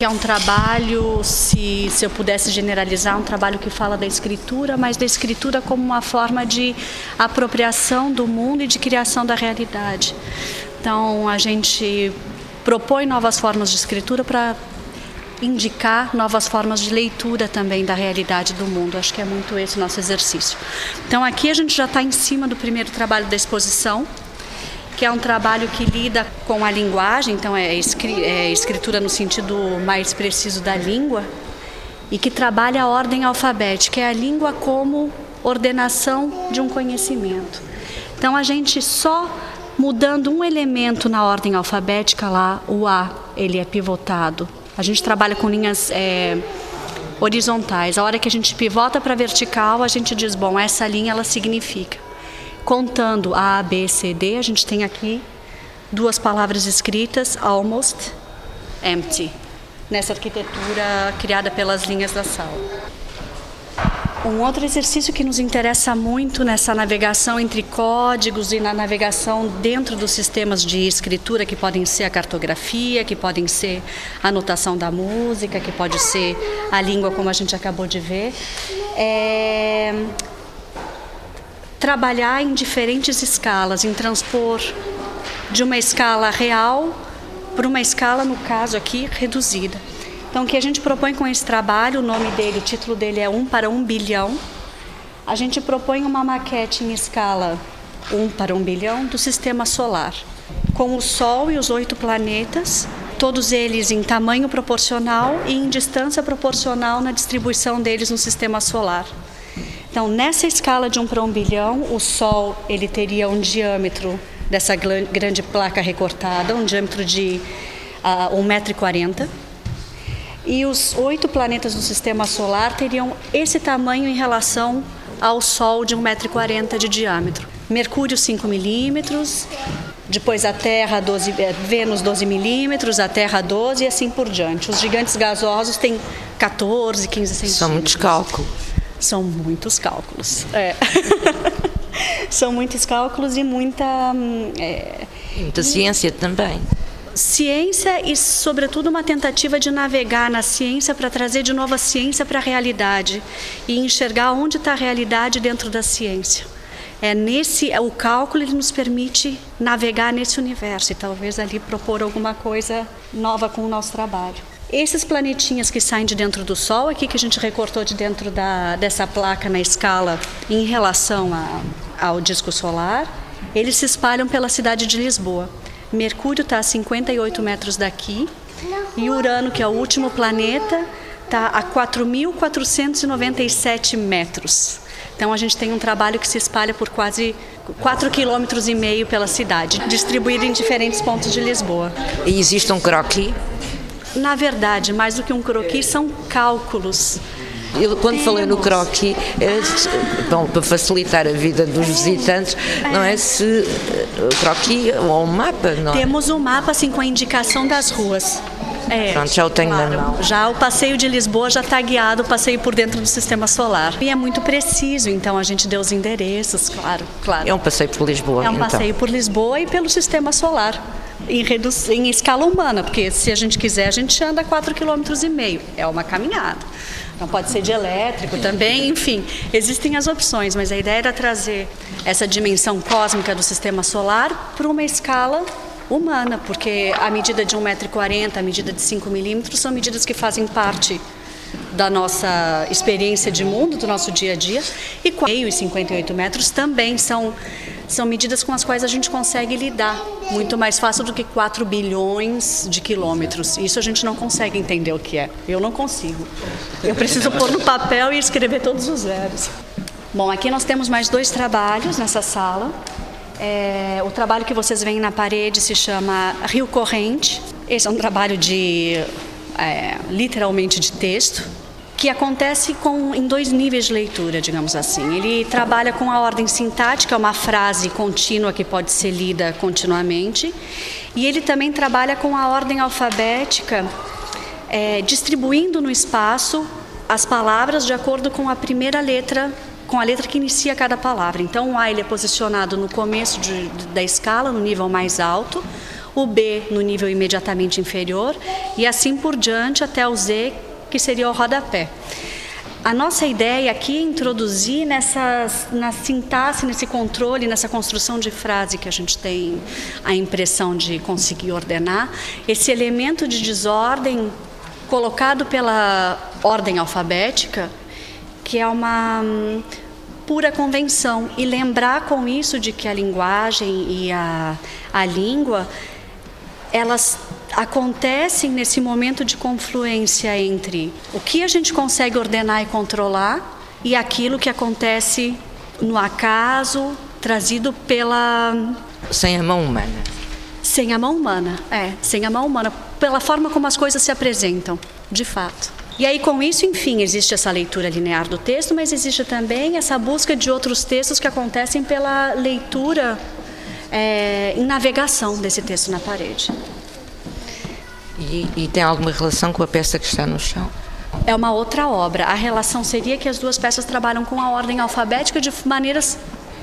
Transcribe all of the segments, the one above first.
É um trabalho, se, se eu pudesse generalizar, um trabalho que fala da escritura, mas da escritura como uma forma de apropriação do mundo e de criação da realidade. Então, a gente propõe novas formas de escritura para indicar novas formas de leitura também da realidade do mundo. Acho que é muito esse o nosso exercício. Então, aqui a gente já está em cima do primeiro trabalho da exposição, que é um trabalho que lida com a linguagem, então é, é escritura no sentido mais preciso da língua, e que trabalha a ordem alfabética, é a língua como ordenação de um conhecimento. Então a gente só mudando um elemento na ordem alfabética lá, o A, ele é pivotado. A gente trabalha com linhas é, horizontais. A hora que a gente pivota para vertical, a gente diz, bom, essa linha ela significa contando A, B, C, D, a gente tem aqui duas palavras escritas, almost, empty, nessa arquitetura criada pelas linhas da sala. Um outro exercício que nos interessa muito nessa navegação entre códigos e na navegação dentro dos sistemas de escritura, que podem ser a cartografia, que podem ser a anotação da música, que pode ser a língua, como a gente acabou de ver, é trabalhar em diferentes escalas, em transpor de uma escala real para uma escala, no caso aqui, reduzida. Então, o que a gente propõe com esse trabalho, o nome dele, o título dele é 1 para 1 bilhão. A gente propõe uma maquete em escala 1 para 1 bilhão do sistema solar, com o Sol e os oito planetas, todos eles em tamanho proporcional e em distância proporcional na distribuição deles no sistema solar. Então, nessa escala de 1 para 1 bilhão, o Sol ele teria um diâmetro dessa grande placa recortada, um diâmetro de uh, 1,40m. E os oito planetas do sistema solar teriam esse tamanho em relação ao Sol de 1,40m de diâmetro. Mercúrio 5 milímetros, depois a Terra 12, eh, Vênus 12 milímetros, a Terra 12 e assim por diante. Os gigantes gasosos têm 14, 15 centímetros. São muitos cálculos. São muitos cálculos. É. São muitos cálculos e muita. Hum, é, muita ciência também. Ciência e, sobretudo, uma tentativa de navegar na ciência para trazer de novo a ciência para a realidade e enxergar onde está a realidade dentro da ciência. É nesse o cálculo ele nos permite navegar nesse universo e talvez ali propor alguma coisa nova com o nosso trabalho. Esses planetinhas que saem de dentro do Sol, aqui que a gente recortou de dentro da, dessa placa na escala em relação a, ao disco solar, eles se espalham pela cidade de Lisboa. Mercúrio está a 58 metros daqui e Urano, que é o último planeta, está a 4.497 metros. Então a gente tem um trabalho que se espalha por quase 4,5 km pela cidade, distribuído em diferentes pontos de Lisboa. E existe um croquis na verdade, mais do que um croquis, são cálculos. Eu, quando Temos. falei no croquis, é, bom, para facilitar a vida dos visitantes, não é se o croquis ou um mapa, não é? Temos um mapa assim com a indicação das ruas. É, Pronto, já o tenho claro. na mão. Já o passeio de Lisboa já está guiado, o passeio por dentro do sistema solar. E é muito preciso, então a gente deu os endereços, claro, claro. É um passeio por Lisboa. É um então. passeio por Lisboa e pelo sistema solar em, em escala humana, porque se a gente quiser, a gente anda 4,5 km. É uma caminhada. Não pode ser de elétrico também, enfim, existem as opções, mas a ideia era trazer essa dimensão cósmica do sistema solar para uma escala humana, porque a medida de 1,40m, a medida de 5 milímetros são medidas que fazem parte da nossa experiência de mundo, do nosso dia a dia, e 4,5 e 58 metros também são, são medidas com as quais a gente consegue lidar muito mais fácil do que 4 bilhões de quilômetros. Isso a gente não consegue entender o que é. Eu não consigo. Eu preciso pôr no papel e escrever todos os zeros. Bom, aqui nós temos mais dois trabalhos nessa sala. É, o trabalho que vocês veem na parede se chama Rio Corrente. Esse é um trabalho de é, literalmente de texto que acontece com, em dois níveis de leitura, digamos assim. Ele trabalha com a ordem sintática, uma frase contínua que pode ser lida continuamente, e ele também trabalha com a ordem alfabética, é, distribuindo no espaço as palavras de acordo com a primeira letra com a letra que inicia cada palavra. Então, o A ele é posicionado no começo de, da escala, no nível mais alto. o B no nível imediatamente inferior e assim por diante até o Z, que seria o rodapé. A nossa ideia aqui é introduzir nessa, na sintaxe, nesse controle, nessa construção de frase que a gente tem a impressão de conseguir ordenar, esse elemento de desordem colocado pela ordem alfabética, que é uma hum, pura convenção, e lembrar com isso de que a linguagem e a, a língua elas acontecem nesse momento de confluência entre o que a gente consegue ordenar e controlar e aquilo que acontece no acaso, trazido pela. Sem a mão humana. Sem a mão humana, é, sem a mão humana, pela forma como as coisas se apresentam, de fato. E aí, com isso, enfim, existe essa leitura linear do texto, mas existe também essa busca de outros textos que acontecem pela leitura é, em navegação desse texto na parede. E, tem alguma relação com a peça que está no chão? É uma outra obra. A relação seria que as duas peças trabalham com a ordem alfabética de maneiras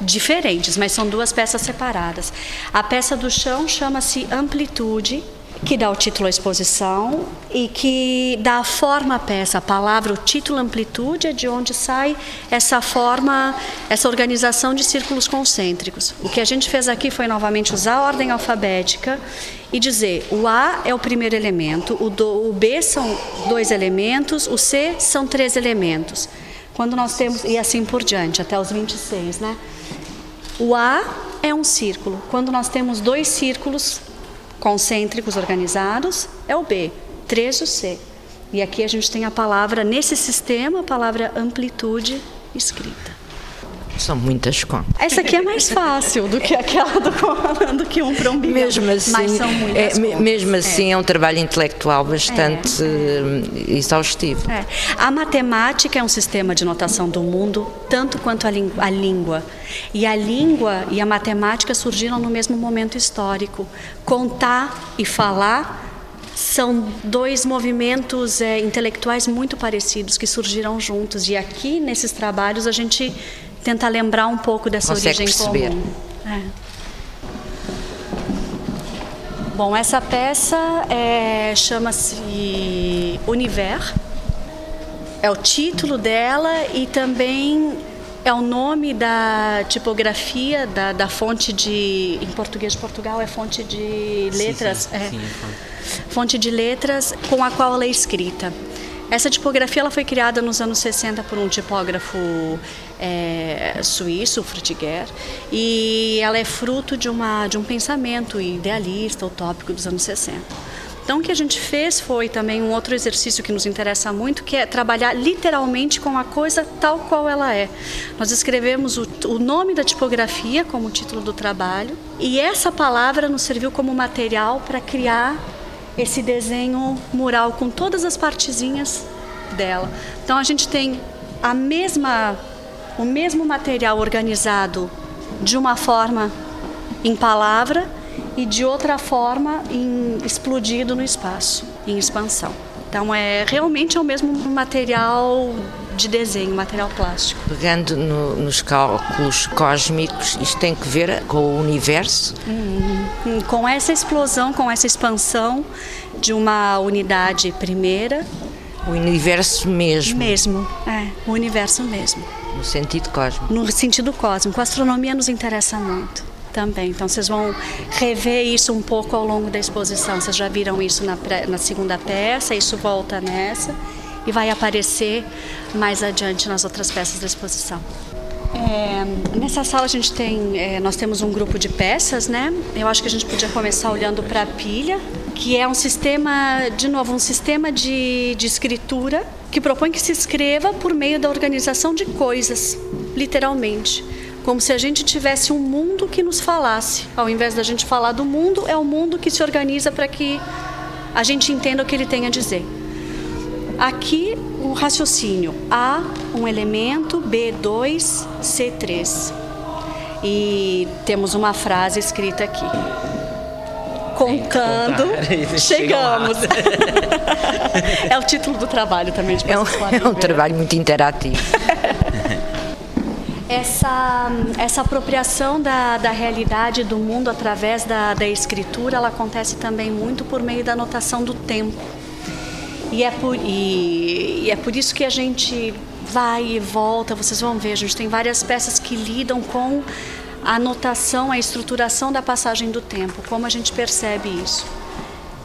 diferentes, mas são duas peças separadas. A peça do chão chama-se Amplitude que dá o título à exposição e que dá a forma à peça. A palavra, o título amplitude é de onde sai essa forma, essa organização de círculos concêntricos. O que a gente fez aqui foi novamente usar a ordem alfabética e dizer o A é o primeiro elemento, o, do, o B são dois elementos, o C são três elementos. Quando nós temos, e assim por diante, até os 26, né? O A é um círculo. Quando nós temos dois círculos concêntricos organizados é o B, três o C. E aqui a gente tem a palavra, nesse sistema, a palavra amplitude escrita. São muitas contas. Essa aqui é mais fácil do que aquela do, do que um para um bilhão. Mesmo assim, mas são muitas é, mesmo assim é. é. um trabalho intelectual bastante é, é. exaustivo. É. A matemática é um sistema de notação do mundo, tanto quanto a, a língua. E a língua e a matemática surgiram no mesmo momento histórico. Contar e falar são dois movimentos é, intelectuais muito parecidos que surgiram juntos. E aqui, nesses trabalhos, a gente tentar lembrar um pouco dessa Consegue origem perceber. comum. É. Bom, essa peça é, chama-se Univer. É o título dela e também é o nome da tipografia da, da fonte de em português de Portugal é fonte de letras sim, sim, é, sim, é fonte de letras com a qual ela é escrita essa tipografia ela foi criada nos anos 60 por um tipógrafo é, suíço, Frutiger, e ela é fruto de, uma, de um pensamento idealista, utópico dos anos 60. Então, o que a gente fez foi também um outro exercício que nos interessa muito, que é trabalhar literalmente com a coisa tal qual ela é. Nós escrevemos o, o nome da tipografia como título do trabalho, e essa palavra nos serviu como material para criar esse desenho mural com todas as partezinhas dela. Então a gente tem a mesma o mesmo material organizado de uma forma em palavra e de outra forma em, explodido no espaço, em expansão. Então é realmente é o mesmo material de desenho, material plástico. Pegando no, nos cálculos cósmicos, isto tem que ver com o universo? Hum, com essa explosão, com essa expansão de uma unidade primeira. O universo mesmo. Mesmo, é, o universo mesmo. No sentido cósmico. No sentido cósmico. A astronomia nos interessa muito também. Então vocês vão rever isso um pouco ao longo da exposição. Vocês já viram isso na, na segunda peça, isso volta nessa e vai aparecer mais adiante nas outras peças da exposição. É, nessa sala a gente tem, é, nós temos um grupo de peças, né? Eu acho que a gente podia começar olhando para a pilha, que é um sistema, de novo, um sistema de, de escritura que propõe que se escreva por meio da organização de coisas, literalmente. Como se a gente tivesse um mundo que nos falasse. Ao invés da gente falar do mundo, é o mundo que se organiza para que a gente entenda o que ele tem a dizer. Aqui o raciocínio A, um elemento, B2, C3. E temos uma frase escrita aqui. Contando, chegamos. é o título do trabalho também. É um, é um trabalho muito interativo. Essa, essa apropriação da, da realidade do mundo através da, da escritura, ela acontece também muito por meio da notação do tempo. E é por, e, e é por isso que a gente vai e volta, vocês vão ver, a gente tem várias peças que lidam com a anotação, a estruturação da passagem do tempo, como a gente percebe isso.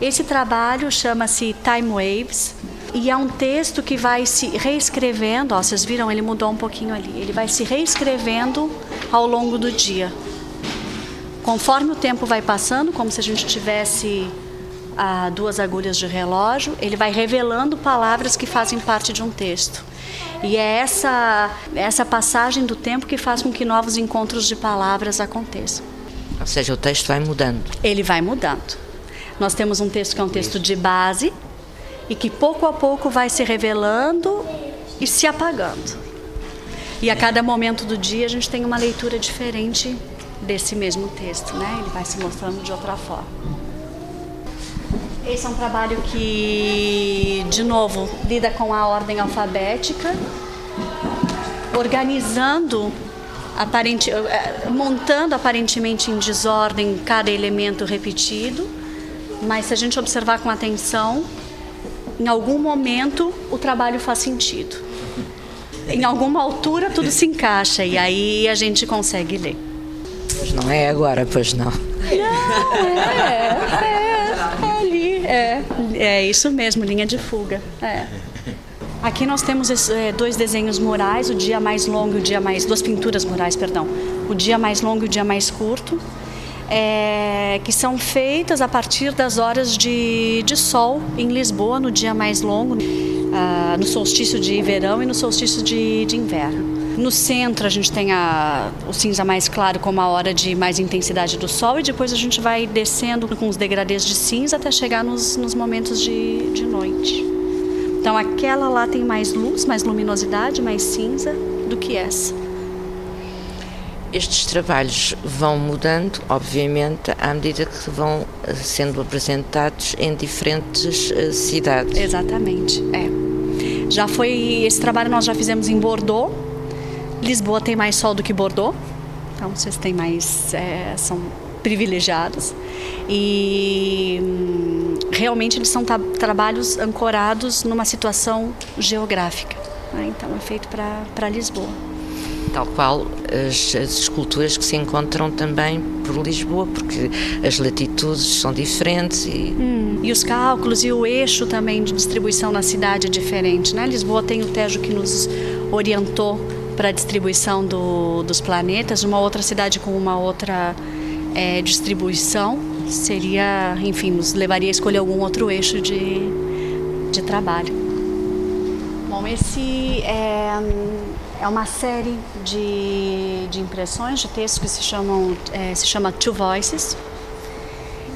Esse trabalho chama-se Time Waves e é um texto que vai se reescrevendo, ó, vocês viram, ele mudou um pouquinho ali, ele vai se reescrevendo ao longo do dia. Conforme o tempo vai passando, como se a gente tivesse ah, duas agulhas de relógio, ele vai revelando palavras que fazem parte de um texto. E é essa, essa passagem do tempo que faz com que novos encontros de palavras aconteçam. Ou seja, o texto vai mudando. Ele vai mudando. Nós temos um texto que é um texto de base e que pouco a pouco vai se revelando e se apagando. E a cada momento do dia a gente tem uma leitura diferente desse mesmo texto, né? Ele vai se mostrando de outra forma. Esse é um trabalho que, de novo, lida com a ordem alfabética, organizando, aparente, eh, montando aparentemente em desordem cada elemento repetido, mas se a gente observar com atenção, em algum momento o trabalho faz sentido. Em alguma altura tudo se encaixa e aí a gente consegue ler. Pois não é agora, pois não. Não, é, é, é é, é isso mesmo, linha de fuga. É. Aqui nós temos é, dois desenhos murais, o dia mais longo e o dia mais. duas pinturas murais, perdão. O dia mais longo e o dia mais curto, é, que são feitas a partir das horas de, de sol em Lisboa, no dia mais longo, uh, no solstício de verão e no solstício de, de inverno. No centro a gente tem a, o cinza mais claro como a hora de mais intensidade do sol e depois a gente vai descendo com os degradês de cinza até chegar nos, nos momentos de, de noite. Então aquela lá tem mais luz, mais luminosidade, mais cinza do que essa. Estes trabalhos vão mudando, obviamente, à medida que vão eh, sendo apresentados em diferentes uh, cidades. Exatamente, é. Já foi esse trabalho nós já fizemos em Bordeaux, Lisboa tem mais sol do que Bordeaux, então vocês têm mais. É, são privilegiados. E hum, realmente eles são trabalhos ancorados numa situação geográfica. Né? Então é feito para Lisboa. Tal qual as, as, esculturas que se encontram também por Lisboa, porque as latitudes são diferentes e... Hum, e os cálculos e o eixo também de distribuição na cidade é diferente. Né? Lisboa tem o Tejo que nos orientou para a distribuição do, dos planetas, uma outra cidade com uma outra é, distribuição seria, enfim, nos levaria a escolher algum outro eixo de, de trabalho. Bom, esse é, é uma série de, de impressões de textos que se chamam é, se chama Two Voices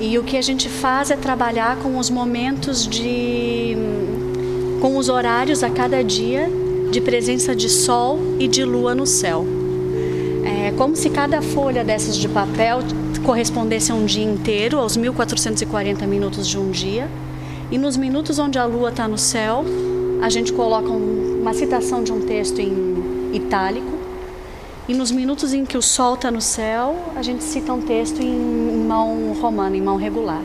e o que a gente faz é trabalhar com os momentos de com os horários a cada dia de presença de sol e de lua no céu. É como se cada folha dessas de papel correspondesse a um dia inteiro, aos 1440 minutos de um dia. E nos minutos onde a lua está no céu, a gente coloca uma citação de um texto em itálico. E nos minutos em que o sol está no céu, a gente cita um texto em mão romana, em mão regular.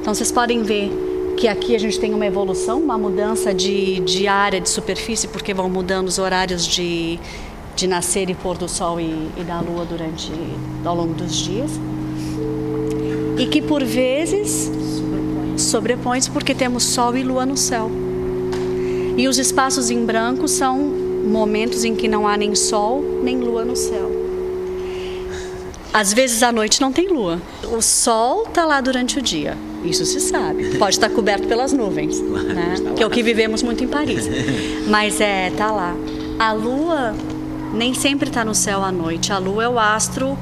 Então vocês podem ver que aqui a gente tem uma evolução, uma mudança de, de área, de superfície, porque vão mudando os horários de, de nascer e pôr do sol e, e da lua durante ao longo dos dias. E que por vezes sobrepõe-se porque temos sol e lua no céu. E os espaços em branco são momentos em que não há nem sol nem lua no céu. Às vezes à noite não tem lua. O sol está lá durante o dia. Isso se sabe. Pode estar coberto pelas nuvens, né? que é o que vivemos muito em Paris. Mas é, tá lá. A lua nem sempre está no céu à noite. A lua é o astro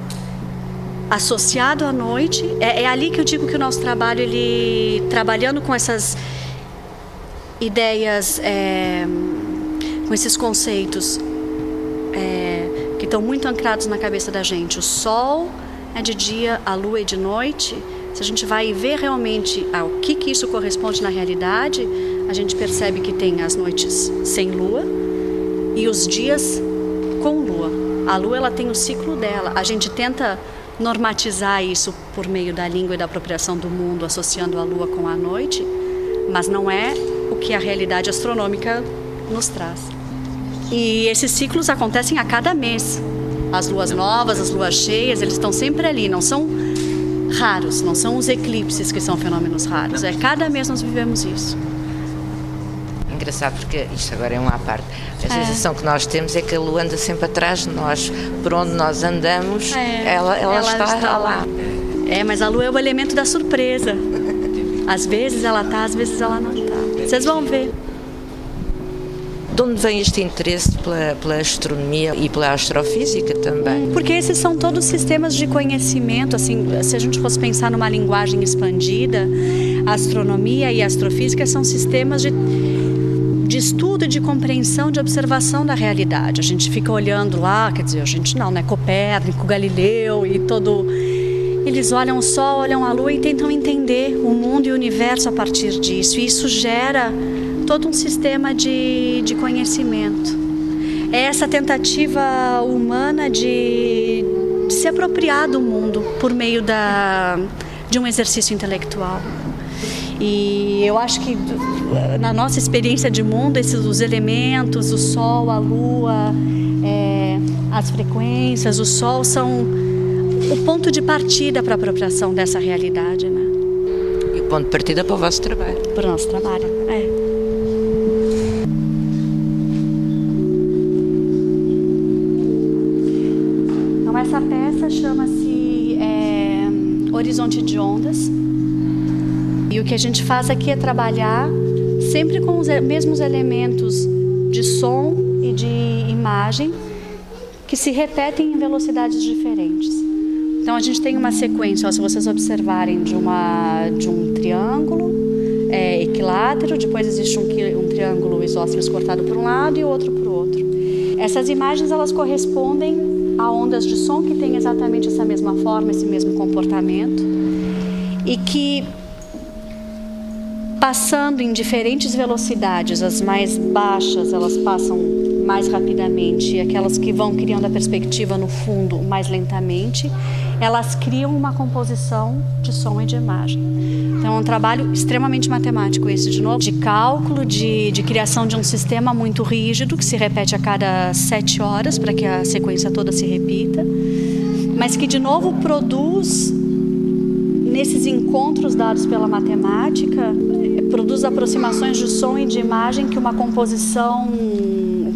associado à noite. É, é, ali que eu digo que o nosso trabalho, ele trabalhando com essas ideias, é, com esses conceitos é, que estão muito ancrados na cabeça da gente. O sol é de dia, a lua é de noite se a gente vai ver realmente ao que, que isso corresponde na realidade, a gente percebe que tem as noites sem lua e os dias com lua. A lua ela tem o ciclo dela. A gente tenta normatizar isso por meio da língua e da apropriação do mundo, associando a lua com a noite, mas não é o que a realidade astronômica nos traz. E esses ciclos acontecem a cada mês. As luas novas, as luas cheias, eles estão sempre ali, não são raros, não são os eclipses que são fenômenos raros. É cada mês nós vivemos isso engraçado porque isto agora é uma à parte. A é. sensação que nós temos é que a lua anda sempre atrás de nós. Por onde nós andamos, é. ela, ela, ela, está, está lá. É, mas a lua é o elemento da surpresa. Às vezes ela está, às vezes ela não está. Vocês vão ver. De onde vem este interesse pela, pela, astronomia e pela astrofísica também? Porque esses são todos sistemas de conhecimento, assim, se a gente fosse pensar numa linguagem expandida, a astronomia e a astrofísica são sistemas de de estudo, de compreensão, de observação da realidade. A gente fica olhando lá, quer dizer, a gente não, né? Copérnico, Galileu e todo. Eles olham o Sol, olham a Lua e tentam entender o mundo e o universo a partir disso. E isso gera todo um sistema de, de conhecimento. É essa tentativa humana de, de se apropriar do mundo por meio da, de um exercício intelectual. E eu acho que na nossa experiência de mundo, esses os elementos, o Sol, a Lua, é, as frequências, o Sol são o ponto de partida para a apropriação dessa realidade, né? E o ponto de partida para o vosso trabalho? Para o nosso trabalho, é. Que a gente faz aqui é trabalhar sempre com os mesmos elementos de som e de imagem que se repetem em velocidades diferentes. Então a gente tem uma sequência, ó, se vocês observarem, de, uma, de um triângulo é, equilátero, depois existe um, um triângulo isósceles cortado por um lado e outro por outro. Essas imagens elas correspondem a ondas de som que têm exatamente essa mesma forma, esse mesmo comportamento e que passando em diferentes velocidades, as mais baixas elas passam mais rapidamente e aquelas que vão criando a perspectiva no fundo mais lentamente, elas criam uma composição de som e de imagem. Então é um trabalho extremamente matemático esse de novo, de cálculo, de, de criação de um sistema muito rígido que se repete a cada sete horas para que a sequência toda se repita, mas que de novo produz nesses encontros dados pela matemática produz aproximações de som e de imagem que uma composição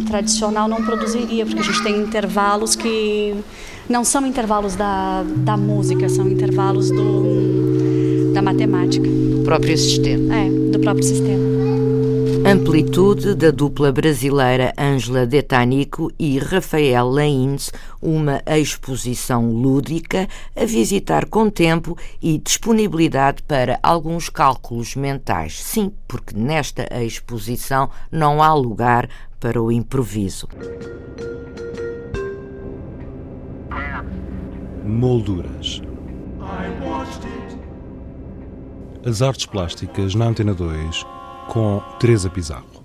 tradicional não produziria, porque a gente tem intervalos que não são intervalos da, da música, são intervalos do, da matemática. Do próprio sistema. É, do próprio sistema. Amplitude da dupla brasileira Ângela Detanico e Rafael Laínez, uma exposição lúdica a visitar com tempo e disponibilidade para alguns cálculos mentais. Sim, porque nesta exposição não há lugar para o improviso. Molduras. As artes plásticas na Antena 2 com Teresa Pizarro.